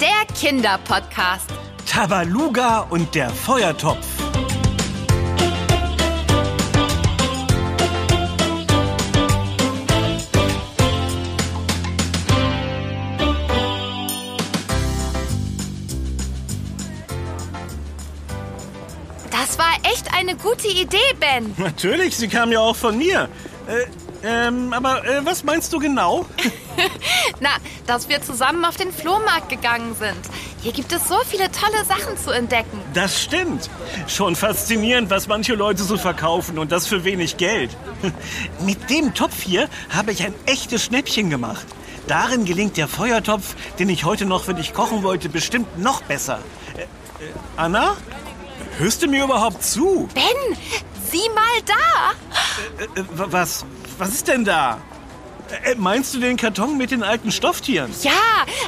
der Kinderpodcast. Tabaluga und der Feuertopf. Das war echt eine gute Idee, Ben. Natürlich, sie kam ja auch von mir. Äh, ähm, aber äh, was meinst du genau? Na, dass wir zusammen auf den Flohmarkt gegangen sind. Hier gibt es so viele tolle Sachen zu entdecken. Das stimmt. Schon faszinierend, was manche Leute so verkaufen und das für wenig Geld. Mit dem Topf hier habe ich ein echtes Schnäppchen gemacht. Darin gelingt der Feuertopf, den ich heute noch für dich kochen wollte, bestimmt noch besser. Äh, äh, Anna? Hörst du mir überhaupt zu? Ben, sieh mal da. Äh, äh, was, was ist denn da? Äh, meinst du den Karton mit den alten Stofftieren? Ja,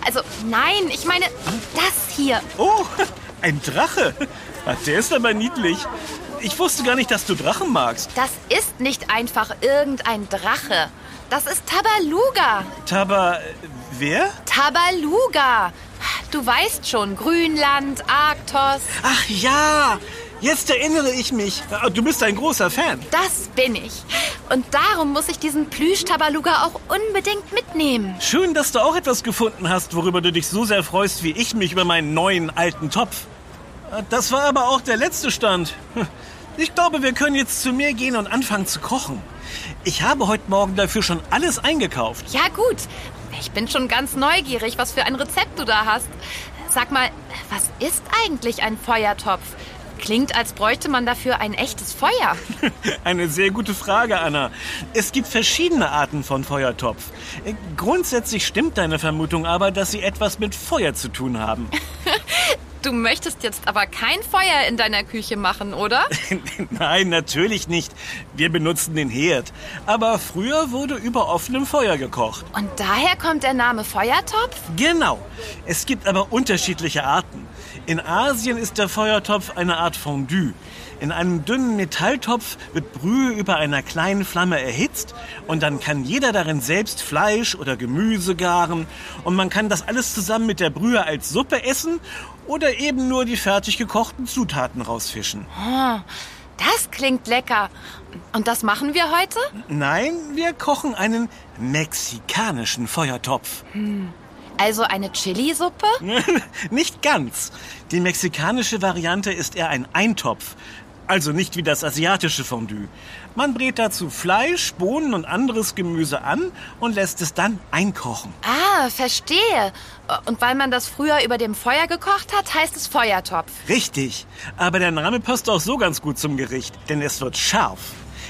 also nein, ich meine das hier. Oh, ein Drache. Ach, Der ist aber niedlich. Ich wusste gar nicht, dass du Drachen magst. Das ist nicht einfach irgendein Drache. Das ist Tabaluga. Taba, äh, wer? Tabaluga. Du weißt schon, Grünland, Arktos. Ach ja, jetzt erinnere ich mich. Ah, Du bist ein großer Fan. Das bin ich. Und darum muss ich diesen Plüsch-Tabaluga auch unbedingt mitnehmen. Schön, dass du auch etwas gefunden hast, worüber du dich so sehr freust wie ich mich über meinen neuen alten Topf. Ah, Das war aber auch der letzte Stand. Hm. Ich glaube, wir können jetzt zu mir gehen und anfangen zu kochen. Ich habe heute Morgen dafür schon alles eingekauft. Ja gut, ich bin schon ganz neugierig, was für ein Rezept du da hast. Sag mal, was ist eigentlich ein Feuertopf? Klingt, als bräuchte man dafür ein echtes Feuer. Eine sehr gute Frage, Anna. Es gibt verschiedene Arten von Feuertopf. Äh, Grundsätzlich stimmt deine Vermutung aber, dass sie etwas mit Feuer zu tun haben. Du möchtest jetzt aber kein Feuer in deiner Küche machen, oder? Nein, natürlich nicht. Wir benutzen den Herd. Aber früher wurde über offenem Feuer gekocht. Und daher kommt der Name Feuertopf? Genau. Es gibt aber unterschiedliche Arten. In Asien ist der Feuertopf eine Art Fondue. In einem dünnen Metalltopf wird Brühe über einer kleinen Flamme erhitzt und dann kann jeder darin selbst Fleisch oder Gemüse garen und man kann das alles zusammen mit der Brühe als Suppe essen oder eben nur die fertig gekochten Zutaten rausfischen. Oh, das klingt lecker. Und das machen wir heute? Nein, wir kochen einen mexikanischen Feuertopf. Also eine Chili-Suppe? nicht ganz. Die mexikanische Variante ist eher ein Eintopf. Also nicht wie das asiatische Fondue. Man brät dazu Fleisch, Bohnen und anderes Gemüse an und lässt es dann einkochen. Ah, verstehe. Und weil man das früher über dem Feuer gekocht hat, heißt es Feuertopf. Richtig. Aber der Name passt auch so ganz gut zum Gericht, denn es wird scharf.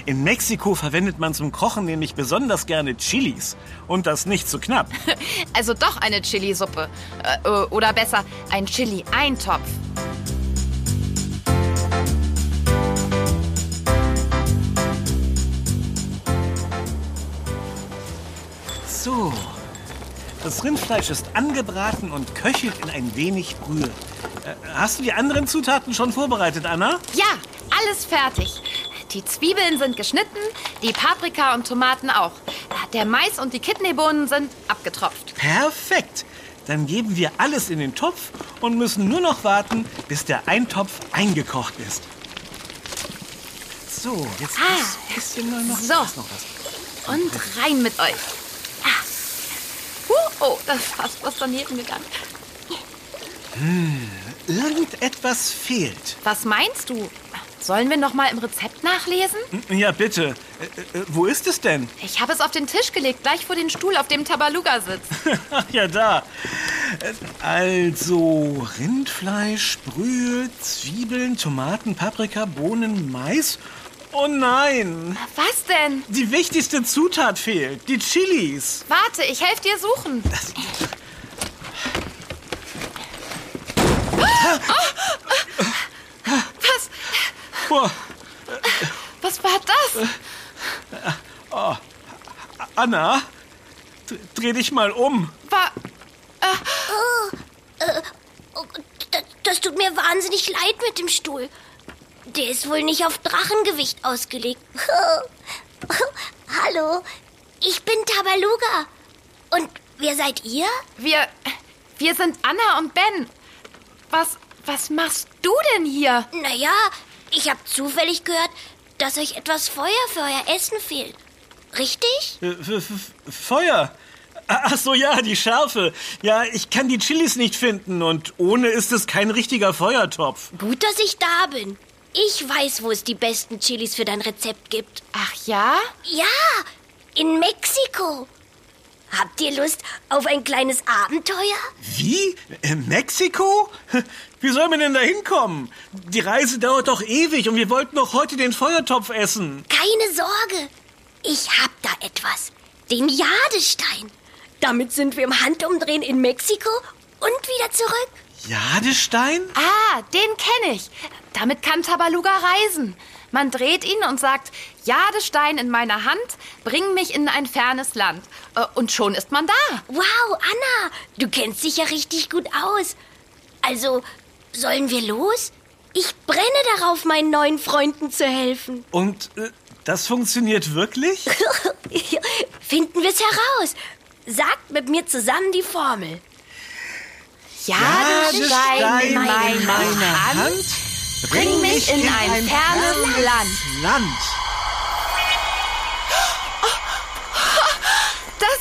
In Mexiko verwendet man zum Kochen nämlich besonders gerne Chilis. Und das nicht zu knapp. Also doch eine Chili-Suppe. Äh, äh, oder besser, ein Chili-Eintopf. So. Das Rindfleisch ist angebraten und köchelt in ein wenig Brühe. Äh, Hast du die anderen Zutaten schon vorbereitet, Anna? Ja, alles fertig. Die Zwiebeln sind geschnitten, die Paprika und Tomaten auch. Der Mais und die Kidneybohnen sind abgetropft. Perfekt. Dann geben wir alles in den Topf und müssen nur noch warten, bis der Eintopf eingekocht ist. So, jetzt Ah, ist ein bisschen noch, so. ist noch was. Und rein mit euch. Ah. Huh, oh, das ist fast was daneben gegangen. Irgendetwas fehlt. Was meinst du? Sollen wir noch mal im Rezept nachlesen? Ja, bitte. Äh, äh, wo ist es denn? Ich habe es auf den Tisch gelegt, gleich vor den Stuhl, auf dem Tabaluga sitzt. Ach ja, da. Äh, Also, Rindfleisch, Brühe, Zwiebeln, Tomaten, Paprika, Bohnen, Mais. Oh nein, Was denn? die wichtigste Zutat fehlt, die Chilis. Warte, ich helfe dir suchen. Was? Boah, Was war das? Anna, d- dreh dich mal um. War. Oh, das, das tut mir wahnsinnig leid mit dem Stuhl. Der ist wohl nicht auf Drachengewicht ausgelegt. Hallo, ich bin Tabaluga. Und wer seid ihr? Wir. wir sind Anna und Ben. Was, was machst du denn hier? Naja, ich habe zufällig gehört, dass euch etwas Feuer für euer Essen fehlt. Richtig? Äh, F F Feuer. Ach so, ja, die Schärfe. Ja, ich kann die Chilis nicht finden und ohne ist es kein richtiger Feuertopf. Gut, dass ich da bin. Ich weiß, wo es die besten Chilis für dein Rezept gibt. Ach ja? Ja, in Mexiko. Habt ihr Lust auf ein kleines Abenteuer? Wie? In Mexiko? Wie soll man denn da hinkommen? Die Reise dauert doch ewig und wir wollten doch heute den Feuertopf essen. Keine Sorge. Ich hab da etwas. Den Jadestein. Damit sind wir im Handumdrehen in Mexiko und wieder zurück. Jadestein? Ah, den kenne ich. Damit kann Tabaluga reisen. Man dreht ihn und sagt, Jadestein in meiner Hand, bring mich in ein fernes Land. Äh, Und schon ist man da. Wow, Anna, du kennst dich ja richtig gut aus. Also, sollen wir los? Ich brenne darauf, meinen neuen Freunden zu helfen. Und äh, das funktioniert wirklich? Finden wir es heraus. Sagt mit mir zusammen die Formel. Jadestein in meiner Hand, bring mich in ein fernes Land. Land. Das,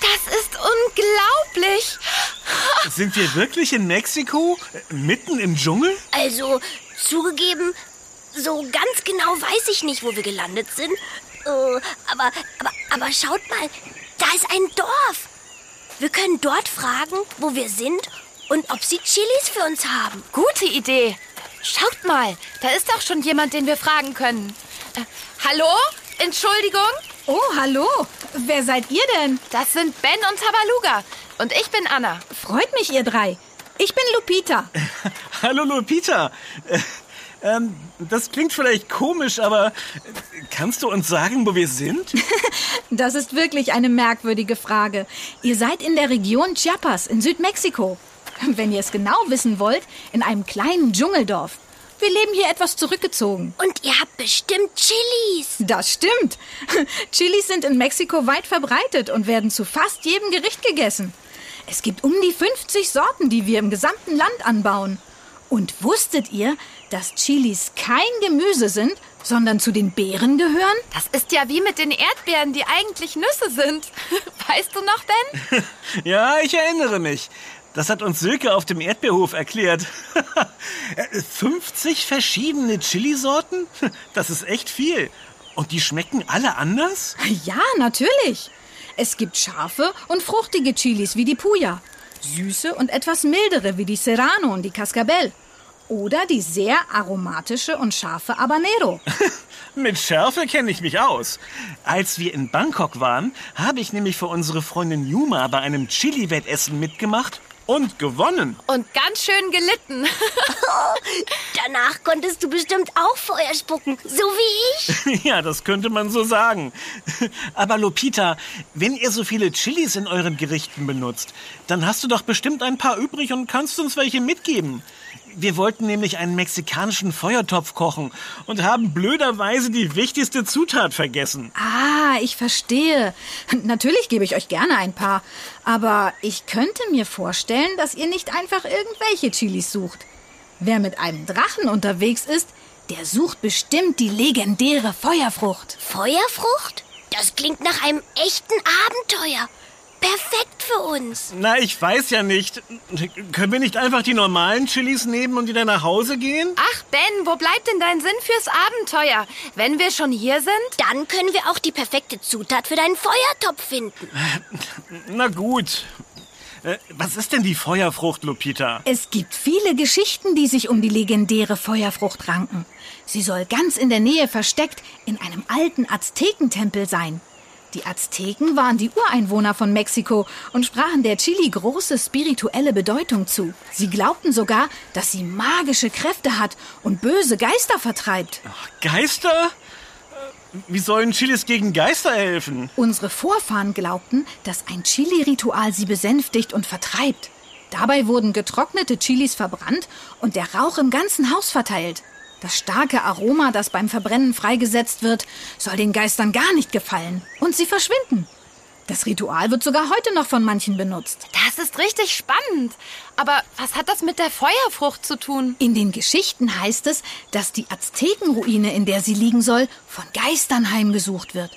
das ist unglaublich. Sind wir wirklich in Mexiko? Mitten im Dschungel? Also, zugegeben, so ganz genau weiß ich nicht, wo wir gelandet sind. Äh, aber, aber, aber schaut mal, da ist ein Dorf. Wir können dort fragen, wo wir sind und ob sie Chilis für uns haben. Gute Idee. Schaut mal, da ist doch schon jemand, den wir fragen können. Äh, hallo? Entschuldigung? Oh, hallo. Wer seid ihr denn? Das sind Ben und Tabaluga. Und ich bin Anna. Freut mich, ihr drei. Ich bin Lupita. Hallo Lupita. Äh, ähm, das klingt vielleicht komisch, aber kannst du uns sagen, wo wir sind? Das ist wirklich eine merkwürdige Frage. Ihr seid in der Region Chiapas in Südmexiko. Wenn ihr es genau wissen wollt, in einem kleinen Dschungeldorf. Wir leben hier etwas zurückgezogen. Und ihr habt bestimmt Chilis. Das stimmt. Chilis sind in Mexiko weit verbreitet und werden zu fast jedem Gericht gegessen. Es gibt um die 50 Sorten, die wir im gesamten Land anbauen. Und wusstet ihr, dass Chilis kein Gemüse sind, sondern zu den Beeren gehören? Das ist ja wie mit den Erdbeeren, die eigentlich Nüsse sind. Weißt du noch, Ben? Ja, ich erinnere mich. Das hat uns Silke auf dem Erdbeerhof erklärt. 50 verschiedene Chilisorten? Das ist echt viel. Und die schmecken alle anders? Ja, natürlich. Es gibt scharfe und fruchtige Chilis wie die Puya, süße und etwas mildere wie die Serrano und die Cascabel oder die sehr aromatische und scharfe Habanero. Mit Schärfe kenne ich mich aus. Als wir in Bangkok waren, habe ich nämlich für unsere Freundin Yuma bei einem Chili-Wettessen mitgemacht und gewonnen. Und ganz schön gelitten. Danach konntest du bestimmt auch Feuer spucken, so wie ich. Ja, das könnte man so sagen. Aber Lupita, wenn ihr so viele Chilis in euren Gerichten benutzt, dann hast du doch bestimmt ein paar übrig und kannst uns welche mitgeben. Wir wollten nämlich einen mexikanischen Feuertopf kochen und haben blöderweise die wichtigste Zutat vergessen. Ah, ich verstehe. Natürlich gebe ich euch gerne ein paar. Aber ich könnte mir vorstellen, dass ihr nicht einfach irgendwelche Chilis sucht. Wer mit einem Drachen unterwegs ist, der sucht bestimmt die legendäre Feuerfrucht. Feuerfrucht? Das klingt nach einem echten Abenteuer. Perfekt für uns. Na, ich weiß ja nicht. Können wir nicht einfach die normalen Chilis nehmen und wieder nach Hause gehen? Ach, Ben, wo bleibt denn dein Sinn fürs Abenteuer? Wenn wir schon hier sind? Dann können wir auch die perfekte Zutat für deinen Feuertopf finden. Na gut. Äh, Was ist denn die Feuerfrucht, Lupita? Es gibt viele Geschichten, die sich um die legendäre Feuerfrucht ranken. Sie soll ganz in der Nähe versteckt in einem alten Aztekentempel sein. Die Azteken waren die Ureinwohner von Mexiko und sprachen der Chili große spirituelle Bedeutung zu. Sie glaubten sogar, dass sie magische Kräfte hat und böse Geister vertreibt. Geister? Äh, Wie sollen Chilis gegen Geister helfen? Unsere Vorfahren glaubten, dass ein Chili-Ritual sie besänftigt und vertreibt. Dabei wurden getrocknete Chilis verbrannt und der Rauch im ganzen Haus verteilt. Das starke Aroma, das beim Verbrennen freigesetzt wird, soll den Geistern gar nicht gefallen. Und sie verschwinden. Das Ritual wird sogar heute noch von manchen benutzt. Das ist richtig spannend. Aber was hat das mit der Feuerfrucht zu tun? In den Geschichten heißt es, dass die Aztekenruine, in der sie liegen soll, von Geistern heimgesucht wird.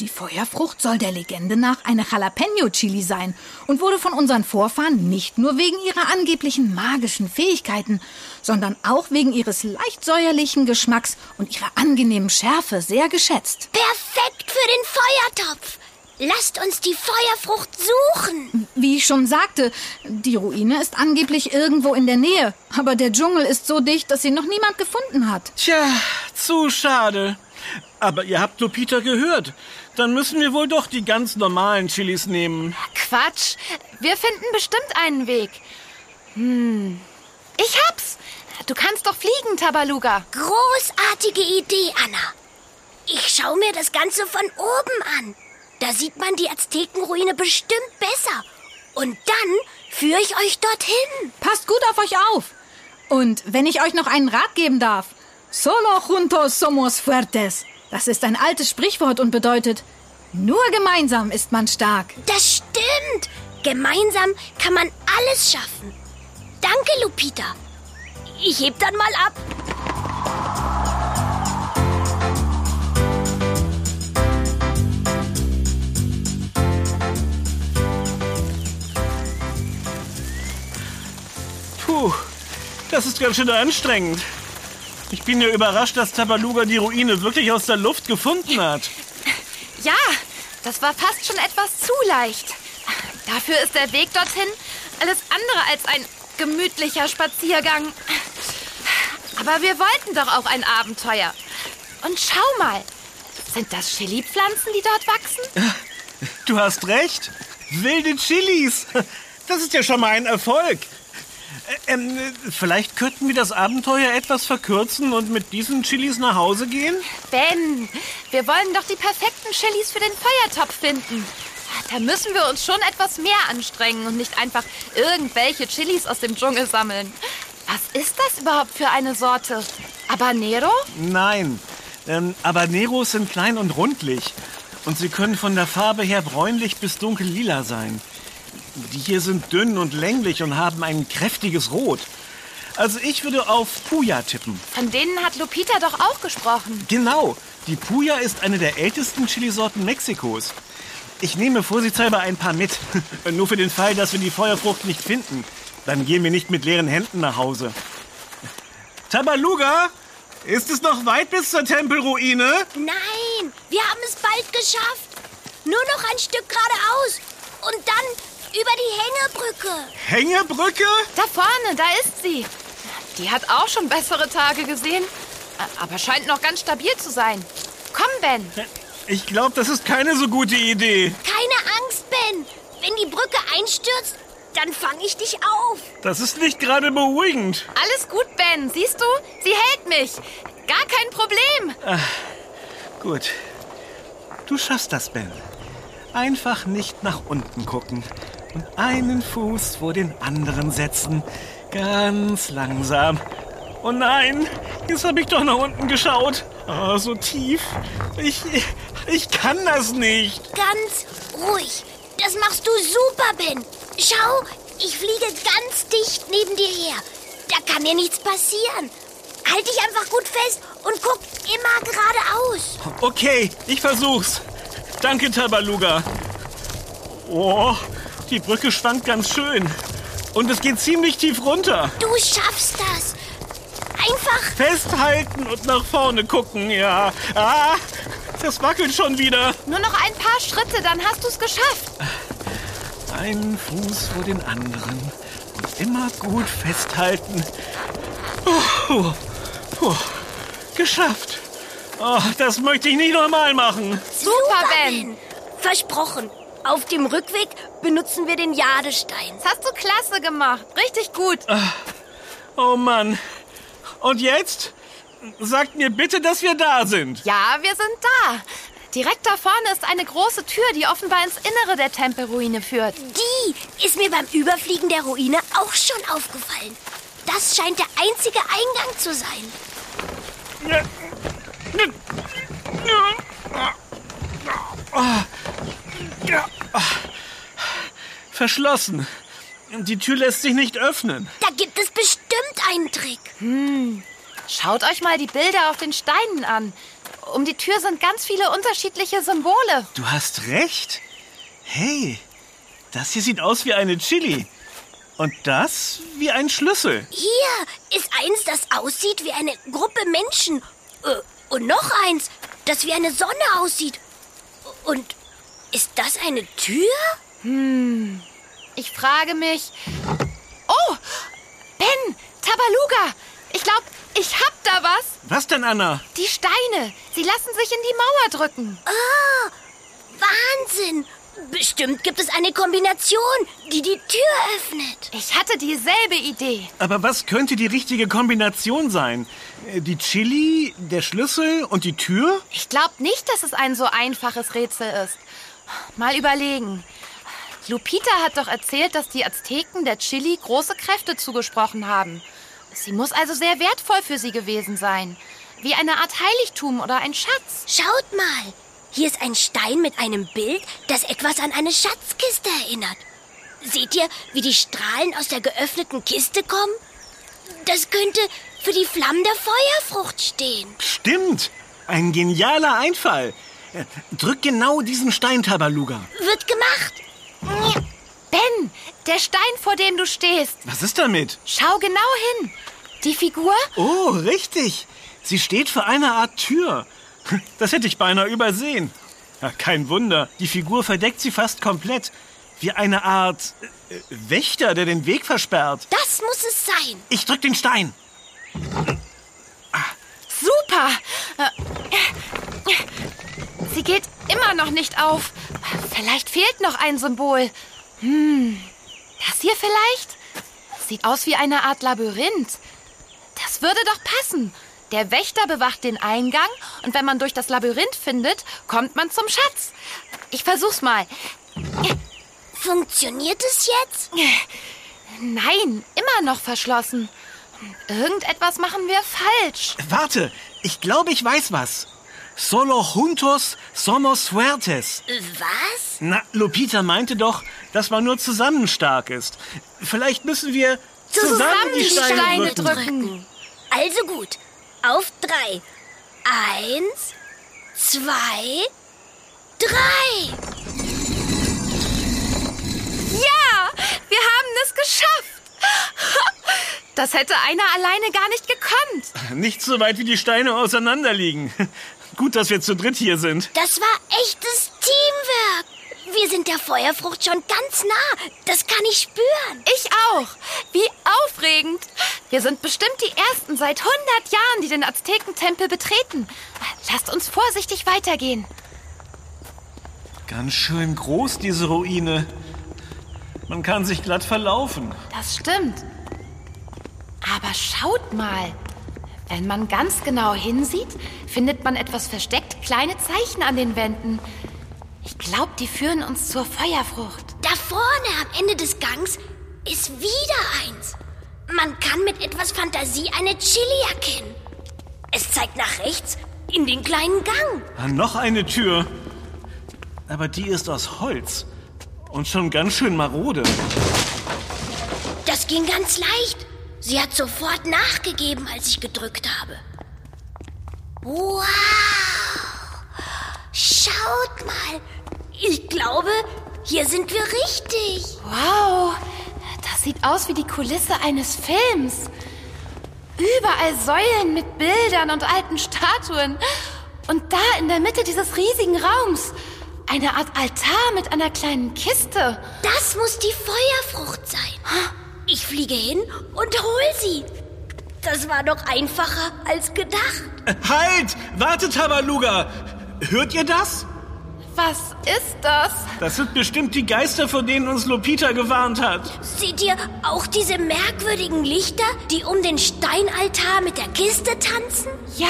Die Feuerfrucht soll der Legende nach eine Jalapeno-Chili sein und wurde von unseren Vorfahren nicht nur wegen ihrer angeblichen magischen Fähigkeiten, sondern auch wegen ihres leicht säuerlichen Geschmacks und ihrer angenehmen Schärfe sehr geschätzt. Perfekt für den Feuertopf. Lasst uns die Feuerfrucht suchen. Wie ich schon sagte, die Ruine ist angeblich irgendwo in der Nähe, aber der Dschungel ist so dicht, dass sie noch niemand gefunden hat. Tja, zu schade. Aber ihr habt Lupita gehört. Dann müssen wir wohl doch die ganz normalen Chilis nehmen. Quatsch. Wir finden bestimmt einen Weg. Hm. Ich hab's. Du kannst doch fliegen, Tabaluga. Großartige Idee, Anna. Ich schaue mir das Ganze von oben an. Da sieht man die Aztekenruine bestimmt besser. Und dann führe ich euch dorthin. Passt gut auf euch auf. Und wenn ich euch noch einen Rat geben darf. Solo juntos somos fuertes. Das ist ein altes Sprichwort und bedeutet, nur gemeinsam ist man stark. Das stimmt. Gemeinsam kann man alles schaffen. Danke, Lupita. Ich heb dann mal ab. Puh, das ist ganz schön anstrengend. Ich bin ja überrascht, dass Tabaluga die Ruine wirklich aus der Luft gefunden hat. Ja, das war fast schon etwas zu leicht. Dafür ist der Weg dorthin alles andere als ein gemütlicher Spaziergang. Aber wir wollten doch auch ein Abenteuer. Und schau mal, sind das Chili-Pflanzen, die dort wachsen? Du hast recht. Wilde Chilis. Das ist ja schon mal ein Erfolg. Ä- Ähm, vielleicht könnten wir das Abenteuer etwas verkürzen und mit diesen Chilis nach Hause gehen? Ben, wir wollen doch die perfekten Chilis für den Feuertopf finden. Da müssen wir uns schon etwas mehr anstrengen und nicht einfach irgendwelche Chilis aus dem Dschungel sammeln. Was ist das überhaupt für eine Sorte? Habanero? Nein. Ähm, Habaneros sind klein und rundlich. Und sie können von der Farbe her bräunlich bis dunkel lila sein. Die hier sind dünn und länglich und haben ein kräftiges Rot. Also ich würde auf Puya tippen. Von denen hat Lupita doch auch gesprochen. Genau. Die Puya ist eine der ältesten Chilisorten Mexikos. Ich nehme vorsichtshalber ein paar mit. Nur für den Fall, dass wir die Feuerfrucht nicht finden. Dann gehen wir nicht mit leeren Händen nach Hause. Tabaluga, ist es noch weit bis zur Tempelruine? Nein, wir haben es bald geschafft. Nur noch ein Stück geradeaus. Und dann über die Hängebrücke. Hängebrücke? Da vorne, da ist sie. Die hat auch schon bessere Tage gesehen, aber scheint noch ganz stabil zu sein. Komm, Ben. Ich glaube, das ist keine so gute Idee. Keine Angst, Ben. Wenn die Brücke einstürzt, dann fange ich dich auf. Das ist nicht gerade beruhigend. Alles gut, Ben. Siehst du? Sie hält mich. Gar kein Problem. Gut. Du schaffst das, Ben. Einfach nicht nach unten gucken und einen Fuß vor den anderen setzen. Ganz langsam. Oh nein, jetzt habe ich doch nach unten geschaut. Oh, so tief. Ich, ich kann das nicht. Ganz ruhig. Das machst du super, Ben. Schau, ich fliege ganz dicht neben dir her. Da kann dir nichts passieren. Halt dich einfach gut fest und guck immer geradeaus. Okay, ich versuch's. Danke, Tabaluga. Oh, die Brücke schwankt ganz schön. Und es geht ziemlich tief runter. Du schaffst das. Einfach Festhalten und nach vorne gucken, ja. Ah, das wackelt schon wieder. Nur noch ein paar Schritte, dann hast du es geschafft. Einen Fuß vor den anderen und immer gut festhalten. Oh, oh, oh, geschafft. Oh, das möchte ich nicht nochmal machen. Super, Ben. Versprochen. Auf dem Rückweg benutzen wir den Jadestein. Das hast du klasse gemacht. Richtig gut. Oh Mann. Und jetzt? Sagt mir bitte, dass wir da sind. Ja, wir sind da. Direkt da vorne ist eine große Tür, die offenbar ins Innere der Tempelruine führt. Die ist mir beim Überfliegen der Ruine auch schon aufgefallen. Das scheint der einzige Eingang zu sein. Verschlossen. Die Tür lässt sich nicht öffnen. Da gibt es bestimmt einen Trick. Schaut euch mal die Bilder auf den Steinen an. Um die Tür sind ganz viele unterschiedliche Symbole. Du hast recht. Hey, das hier sieht aus wie eine Chili. Und das wie ein Schlüssel. Hier ist eins, das aussieht wie eine Gruppe Menschen. Äh, Und noch eins, das wie eine Sonne aussieht. Und ist das eine Tür? Ich frage mich. Oh! Ben! Tabaluga! Ich glaube, ich hab da was. Was denn, Anna? Die Steine. Sie lassen sich in die Mauer drücken. Wahnsinn! Bestimmt gibt es eine Kombination, die die Tür öffnet. Ich hatte dieselbe Idee. Aber was könnte die richtige Kombination sein? Äh, Die Chili, der Schlüssel und die Tür? Ich glaube nicht, dass es ein so einfaches Rätsel ist. Mal überlegen. Lupita hat doch erzählt, dass die Azteken der Chili große Kräfte zugesprochen haben. Sie muss also sehr wertvoll für sie gewesen sein. Wie eine Art Heiligtum oder ein Schatz. Schaut mal, hier ist ein Stein mit einem Bild, das etwas an eine Schatzkiste erinnert. Seht ihr, wie die Strahlen aus der geöffneten Kiste kommen? Das könnte für die Flammen der Feuerfrucht stehen. Stimmt. Ein genialer Einfall. Drück genau diesen Stein, Tabaluga. Wird gemacht. Ben, der Stein, vor dem du stehst. Was ist damit? Schau genau hin. Die Figur? Oh, richtig. Sie steht vor einer Art Tür. Das hätte ich beinahe übersehen. Ja, kein Wunder. Die Figur verdeckt sie fast komplett. Wie eine Art äh, Wächter, der den Weg versperrt. Das muss es sein. Ich drück den Stein. Super. Äh, Sie geht immer noch nicht auf. Vielleicht fehlt noch ein Symbol. Hm, das hier vielleicht? Sieht aus wie eine Art Labyrinth. Das würde doch passen. Der Wächter bewacht den Eingang und wenn man durch das Labyrinth findet, kommt man zum Schatz. Ich versuch's mal. Funktioniert es jetzt? Nein, immer noch verschlossen. Irgendetwas machen wir falsch. Warte, ich glaube, ich weiß was. Solo juntos somos fuertes. Was? Na, Lupita meinte doch, dass man nur zusammen stark ist. Vielleicht müssen wir zusammen, die Steine, drücken. drücken. Also gut. Auf drei. Eins, zwei, drei. Ja, wir haben es geschafft. Das hätte einer alleine gar nicht gekonnt. Nicht so weit wie die Steine auseinanderliegen. Gut, dass wir zu dritt hier sind. Das war echtes Teamwork. Wir sind der Feuerfrucht schon ganz nah. Das kann ich spüren. Ich auch. Wie aufregend. Wir sind bestimmt die Ersten seit 100 Jahren, die den Aztekentempel betreten. Lasst uns vorsichtig weitergehen. Ganz schön groß, diese Ruine. Man kann sich glatt verlaufen. Das stimmt. Aber schaut mal. Wenn man ganz genau hinsieht, findet man etwas versteckt kleine Zeichen an den Wänden. Ich glaube, die führen uns zur Feuerfrucht. Da vorne am Ende des Gangs ist wieder eins. Man kann mit etwas Fantasie eine Chili erkennen. Es zeigt nach rechts in den kleinen Gang. Ah, Noch eine Tür. Aber die ist aus Holz. Und schon ganz schön marode. Das ging ganz leicht. Sie hat sofort nachgegeben, als ich gedrückt habe. Wow! Schaut mal. Ich glaube, hier sind wir richtig. Wow, das sieht aus wie die Kulisse eines Films. Überall Säulen mit Bildern und alten Statuen. Und da in der Mitte dieses riesigen Raums eine Art Altar mit einer kleinen Kiste. Das muss die Feuerfrucht sein. Ich fliege hin und hol sie. Das war doch einfacher als gedacht. Halt! Wartet, Tabaluga! Hört ihr das? Was ist das? Das sind bestimmt die Geister, vor denen uns Lupita gewarnt hat. Seht ihr auch diese merkwürdigen Lichter, die um den Steinaltar mit der Kiste tanzen? Ja,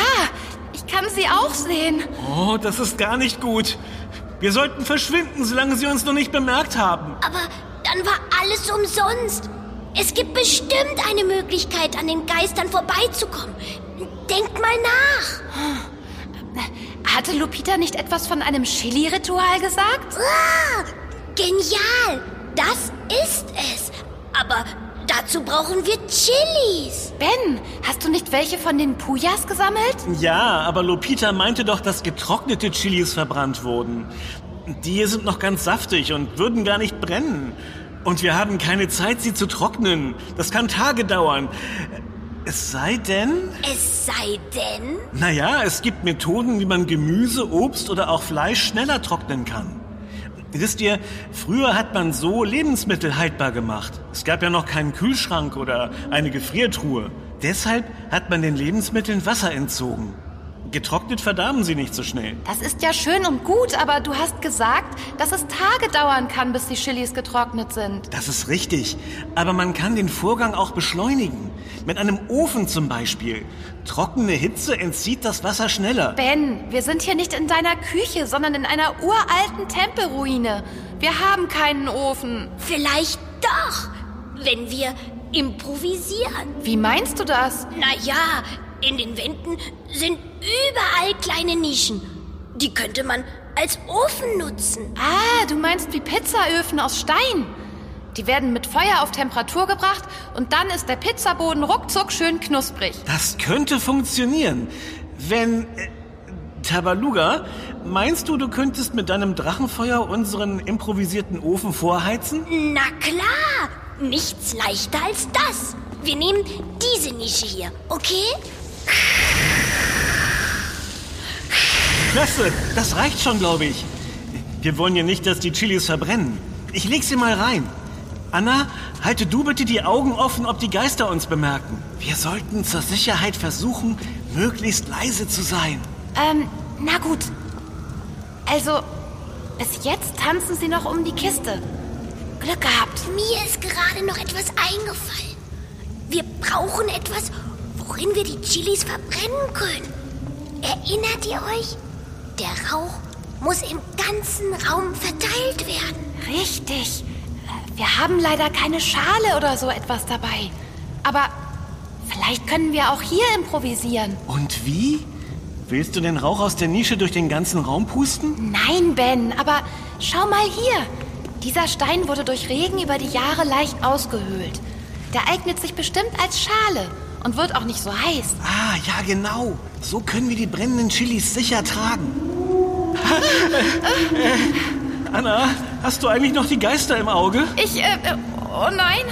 ich kann sie auch sehen. Oh, das ist gar nicht gut. Wir sollten verschwinden, solange sie uns noch nicht bemerkt haben. Aber dann war alles umsonst. Es gibt bestimmt eine Möglichkeit, an den Geistern vorbeizukommen. Denkt mal nach. Hatte Lupita nicht etwas von einem Chili-Ritual gesagt? Ah, genial. Das ist es. Aber dazu brauchen wir Chilis. Ben, hast du nicht welche von den Pujas gesammelt? Ja, aber Lupita meinte doch, dass getrocknete Chilis verbrannt wurden. Die hier sind noch ganz saftig und würden gar nicht brennen. Und wir haben keine Zeit, sie zu trocknen. Das kann Tage dauern. Es sei denn... Es sei denn... Naja, es gibt Methoden, wie man Gemüse, Obst oder auch Fleisch schneller trocknen kann. Wisst ihr, früher hat man so Lebensmittel haltbar gemacht. Es gab ja noch keinen Kühlschrank oder eine Gefriertruhe. Deshalb hat man den Lebensmitteln Wasser entzogen. Getrocknet verdarben sie nicht so schnell. Das ist ja schön und gut, aber du hast gesagt, dass es Tage dauern kann, bis die Chilis getrocknet sind. Das ist richtig. Aber man kann den Vorgang auch beschleunigen. Mit einem Ofen zum Beispiel. Trockene Hitze entzieht das Wasser schneller. Ben, wir sind hier nicht in deiner Küche, sondern in einer uralten Tempelruine. Wir haben keinen Ofen. Vielleicht doch, wenn wir improvisieren. Wie meinst du das? Naja, in den Wänden sind überall kleine Nischen. Die könnte man als Ofen nutzen. Ah, du meinst wie Pizzaöfen aus Stein. Die werden mit Feuer auf Temperatur gebracht und dann ist der Pizzaboden ruckzuck schön knusprig. Das könnte funktionieren. Wenn... Äh, Tabaluga, meinst du, du könntest mit deinem Drachenfeuer unseren improvisierten Ofen vorheizen? Na klar, nichts leichter als das. Wir nehmen diese Nische hier, okay? Klasse, das reicht schon, glaube ich. Wir wollen ja nicht, dass die Chilis verbrennen. Ich leg sie mal rein. Anna, halte du bitte die Augen offen, ob die Geister uns bemerken. Wir sollten zur Sicherheit versuchen, möglichst leise zu sein. Ähm, na gut. Also, bis jetzt tanzen sie noch um die Kiste. Glück gehabt. Mir ist gerade noch etwas eingefallen. Wir brauchen etwas, worin wir die Chilis verbrennen können. Erinnert ihr euch? Der Rauch muss im ganzen Raum verteilt werden. Richtig. Wir haben leider keine Schale oder so etwas dabei. Aber vielleicht können wir auch hier improvisieren. Und wie? Willst du den Rauch aus der Nische durch den ganzen Raum pusten? Nein, Ben, aber schau mal hier. Dieser Stein wurde durch Regen über die Jahre leicht ausgehöhlt. Der eignet sich bestimmt als Schale und wird auch nicht so heiß. Ah, ja, genau. So können wir die brennenden Chilis sicher tragen. Anna, hast du eigentlich noch die Geister im Auge? Ich, äh, äh, oh nein,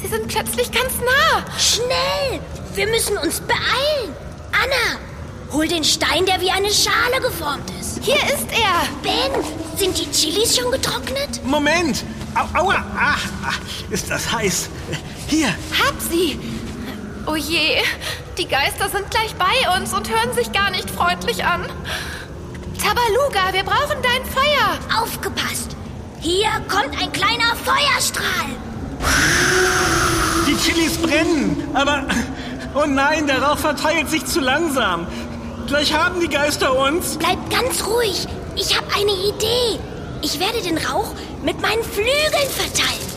sie sind plötzlich ganz nah. Schnell, wir müssen uns beeilen. Anna, hol den Stein, der wie eine Schale geformt ist. Hier ist er. Ben, sind die Chilis schon getrocknet? Moment. Au, aua, ach, ach, ist das heiß. Hier. Hab sie. Oh je, die Geister sind gleich bei uns und hören sich gar nicht freundlich an. Tabaluga, wir brauchen dein Feuer. Aufgepasst! Hier kommt ein kleiner Feuerstrahl. Die Chilis brennen, aber... Oh nein, der Rauch verteilt sich zu langsam. Gleich haben die Geister uns. Bleibt ganz ruhig. Ich habe eine Idee. Ich werde den Rauch mit meinen Flügeln verteilen.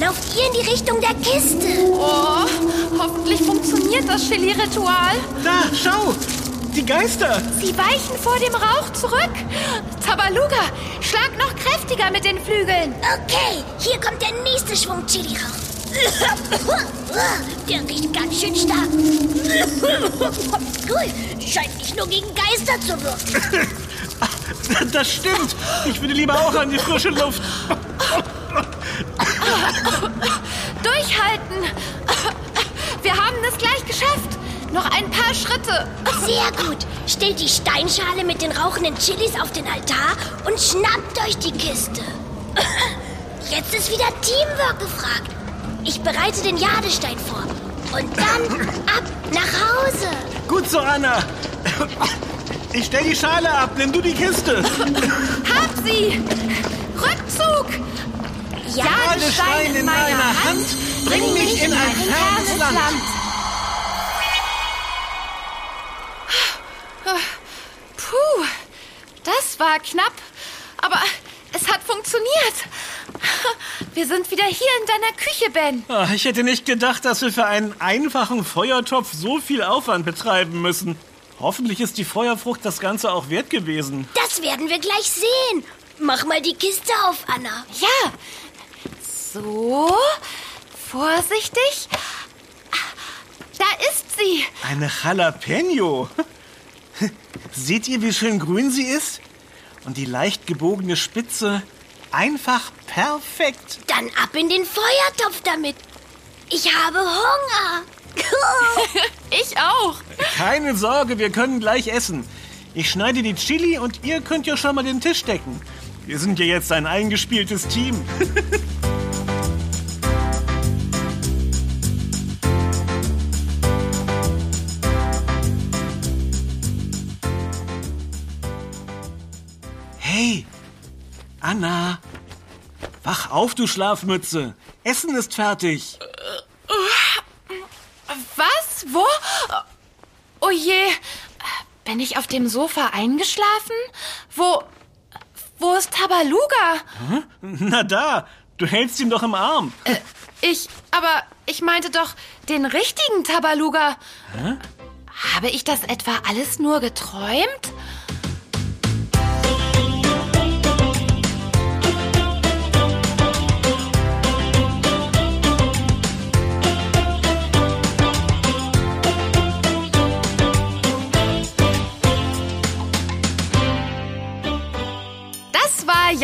Lauft ihr in die Richtung der Kiste. Oh, hoffentlich funktioniert das Chili-Ritual. Da, schau! Die Geister! Sie weichen vor dem Rauch zurück. Tabaluga, schlag noch kräftiger mit den Flügeln. Okay, hier kommt der nächste Schwung Chili-Rauch. Der riecht ganz schön stark. Cool, scheint nicht nur gegen Geister zu wirken. Das stimmt. Ich würde lieber auch an die frische Luft. Durchhalten. Wir haben es gleich geschafft. Noch ein paar Schritte. Sehr gut. Stellt die Steinschale mit den rauchenden Chilis auf den Altar und schnappt euch die Kiste. Jetzt ist wieder Teamwork gefragt. Ich bereite den Jadestein vor. Und dann ab nach Hause. Gut so, Anna. Ich stell die Schale ab, nimm du die Kiste. Hab sie. Rückzug. Jadestein in meiner Hand, bring mich in ein fernes Land. Puh, das war knapp, aber es hat funktioniert. Wir sind wieder hier in deiner Küche, Ben. Ah, Ich hätte nicht gedacht, dass wir für einen einfachen Feuertopf so viel Aufwand betreiben müssen. Hoffentlich ist die Feuerfrucht das Ganze auch wert gewesen. Das werden wir gleich sehen. Mach mal die Kiste auf, Anna. Ja. So, vorsichtig. Da ist sie. Eine Jalapeno. Seht ihr, wie schön grün sie ist? Und die leicht gebogene Spitze. Einfach perfekt. Dann ab in den Feuertopf damit. Ich habe Hunger. Ich auch. Keine Sorge, wir können gleich essen. Ich schneide die Chili und ihr könnt ja schon mal den Tisch decken. Wir sind ja jetzt ein eingespieltes Team. Anna. Wach auf, du Schlafmütze. Essen ist fertig. Was? Wo? Oh je. Bin ich auf dem Sofa eingeschlafen? Wo. Wo ist Tabaluga? Na da, du hältst ihn doch im Arm. Ich. Aber ich meinte doch den richtigen Tabaluga. Habe ich das etwa alles nur geträumt?